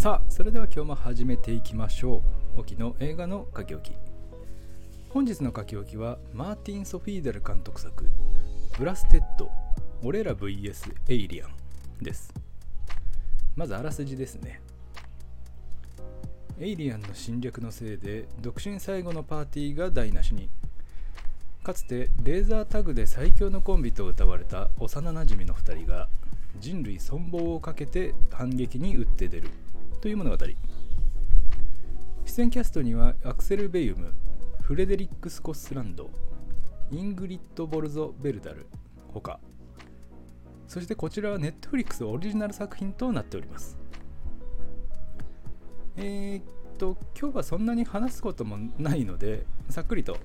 さあそれでは今日も始めていきましょう。沖の映画の書き置き。本日の書き置きはマーティン・ソフィーデル監督作「ブラステッド俺ら VS エイリアン」です。まずあらすじですね。エイリアンの侵略のせいで独身最後のパーティーが台無しに。かつてレーザータグで最強のコンビと謳われた幼なじみの2人が人類存亡をかけて反撃に打って出る。という物語。出演キャストにはアクセル・ベユムフレデリック・スコッスランドイングリッド・ボルゾ・ベルダルほかそしてこちらはネットフリックスオリジナル作品となっております。えー、っと今日はそんなに話すこともないのでさっくりと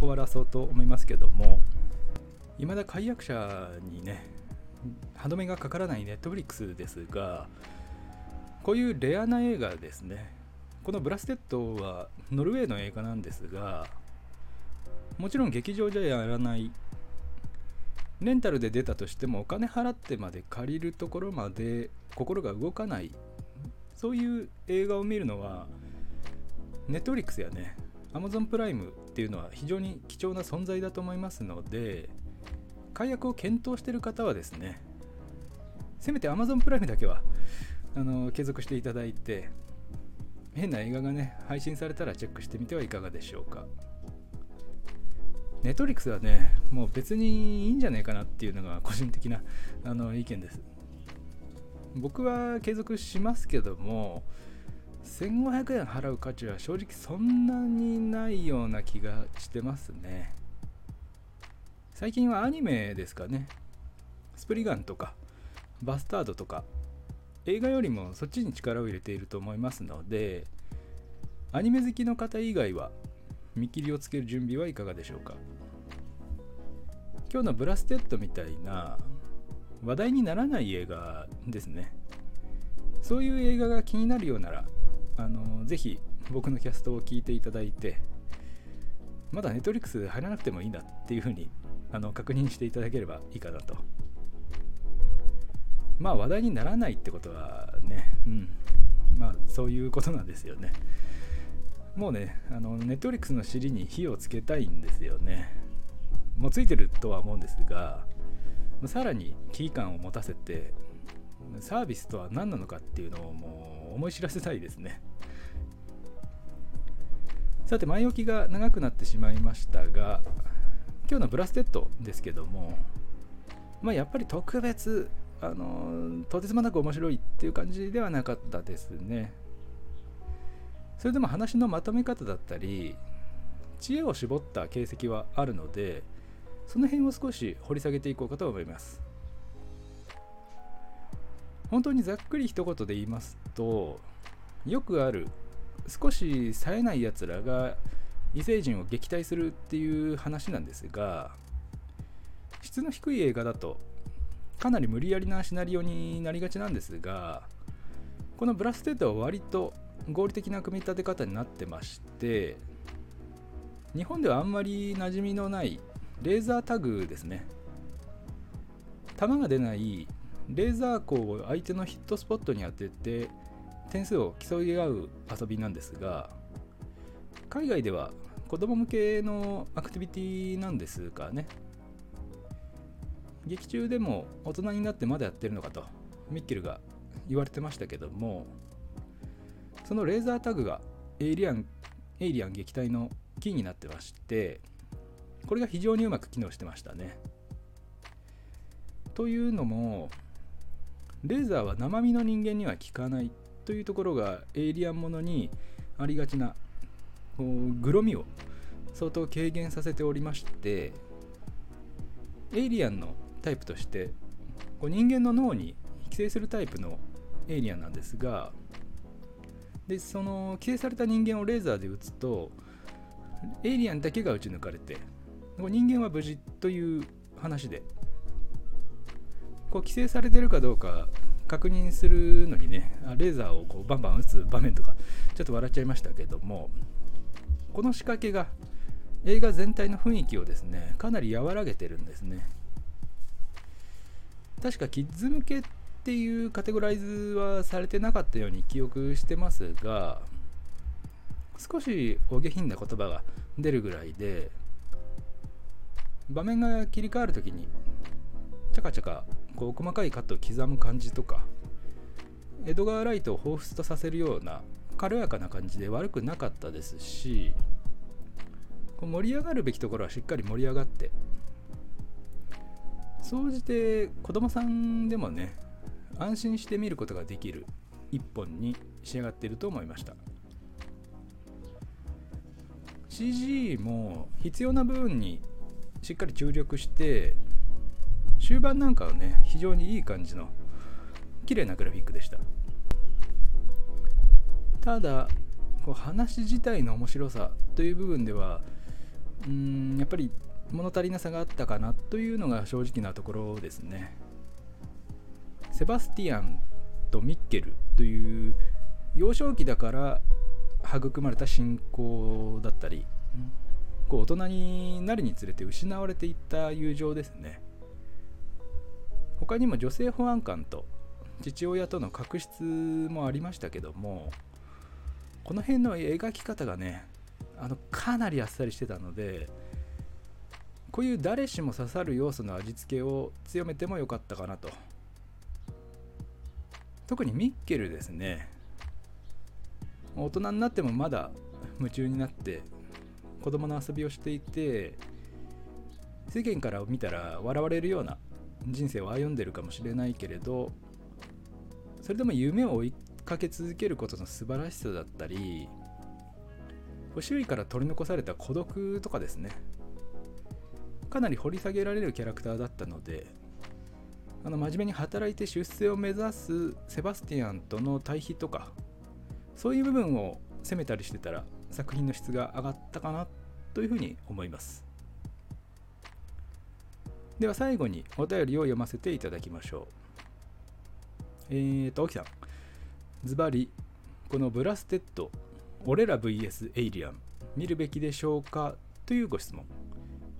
終わらそうと思いますけども未だ解約者にね歯止めがかからないネットフリックスですがこういうレアな映画ですね。このブラステッドはノルウェーの映画なんですがもちろん劇場じゃやらない。レンタルで出たとしてもお金払ってまで借りるところまで心が動かない。そういう映画を見るのはネットフリックスやね。Amazon プライムっていうのは非常に貴重な存在だと思いますので解約を検討している方はですねせめて Amazon プライムだけはあの継続していただいて変な映画がね配信されたらチェックしてみてはいかがでしょうか。ネットリックスはねもう別にいいんじゃないかなっていうのが個人的なあの意見です。僕は継続しますけども1500円払う価値は正直そんなにないような気がしてますね。最近はアニメですかね。スプリガンとかバスタードとか映画よりもそっちに力を入れていると思いますのでアニメ好きの方以外は見切りをつける準備はいかがでしょうか。今日のブラステッドみたいな話題にならない映画ですね。そういう映画が気になるようならあのぜひ僕のキャストを聞いていただいてまだネットリックス入らなくてもいいんだっていうふうにあの確認していただければいいかなと。まあ話題にならないってことはね、うん、まあそういうことなんですよね。もうね、あの、ネットフリックスの尻に火をつけたいんですよね。もうついてるとは思うんですが、さらに危機感を持たせて、サービスとは何なのかっていうのをもう思い知らせたいですね。さて、前置きが長くなってしまいましたが、今日のブラステッドですけども、まあ、やっぱり特別あのとてつもなく面白いっていう感じではなかったですね。それでも話のまとめ方だったり知恵を絞った形跡はあるのでその辺を少し掘り下げていこうかと思います。本当にざっくり一言で言いますとよくある少し冴えないやつらが異星人を撃退するっていう話なんですが質の低い映画だとかなり無理やりなシナリオになりがちなんですがこのブラステッドは割と合理的な組み立て方になってまして日本ではあんまり馴染みのないレーザータグですね。弾が出ないレーザー光を相手のヒットスポットに当てて点数を競い合う遊びなんですが海外では子供向けのアクティビティなんですかね。劇中でも大人になってまだやってるのかとミッケルが言われてましたけどもそのレーザータグがエイリアンエイリアン撃退のキーになってましてこれが非常にうまく機能してましたね。というのもレーザーは生身の人間には効かないというところがエイリアンものにありがちなこうグロみを相当軽減させておりましてエイリアンのタイプとしてこう人間の脳に寄生するタイプのエイリアンなんですがでその寄生された人間をレーザーで撃つとエイリアンだけが撃ち抜かれて人間は無事という話でこう寄生されてるかどうか確認するのにねレーザーをこうバンバン撃つ場面とかちょっと笑っちゃいましたけどもこの仕掛けが映画全体の雰囲気をですねかなり和らげてるんですね。確かキッズ向けっていうカテゴライズはされてなかったように記憶してますが少しお下品な言葉が出るぐらいで場面が切り替わる時にチャカチャカこう細かいカットを刻む感じとか江戸川ライトを彷彿とさせるような軽やかな感じで悪くなかったですし盛り上がるべきところはしっかり盛り上がって総じて子供さんでもね安心して見ることができる一本に仕上がっていると思いました。CG も必要な部分にしっかり注力して終盤なんかはね非常にいい感じの綺麗なグラフィックでした。ただこう話自体の面白さという部分ではうんやっぱり物足りなさがあったかなというのが正直なところですね。セバスティアンとミッケルという幼少期だから育まれた信仰だったりこう大人になるにつれて失われていった友情ですね。他にも女性保安官と父親との確執もありましたけどもこの辺の描き方がねあのかなりあっさりしてたのでこういう誰しも刺さる要素の味付けを強めてもよかったかなと。特にミッケルですね。大人になってもまだ夢中になって子供の遊びをしていて世間から見たら笑われるような人生を歩んでるかもしれないけれどそれでも夢を追いかけ続けることの素晴らしさだったり周囲から取り残された孤独とかですね。かなり掘り下げられるキャラクターだったのであの真面目に働いて出世を目指すセバスティアンとの対比とかそういう部分を攻めたりしてたら作品の質が上がったかなというふうに思います。では最後にお便りを読ませていただきましょう。えーと、沖さん。ズバリこのブラステッド俺ら VS エイリアン見るべきでしょうか？というご質問。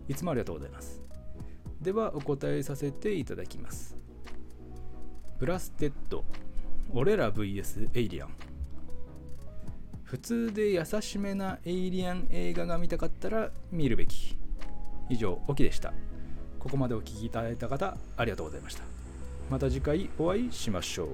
いつもありがとうございます。ではお答えさせていただきます。ブラステッド。俺ら VS エイリアン。普通で優しめなエイリアン映画が見たかったら見るべき。以上オキでした。ここまでお聴きいただいた方ありがとうございました。また次回お会いしましょう。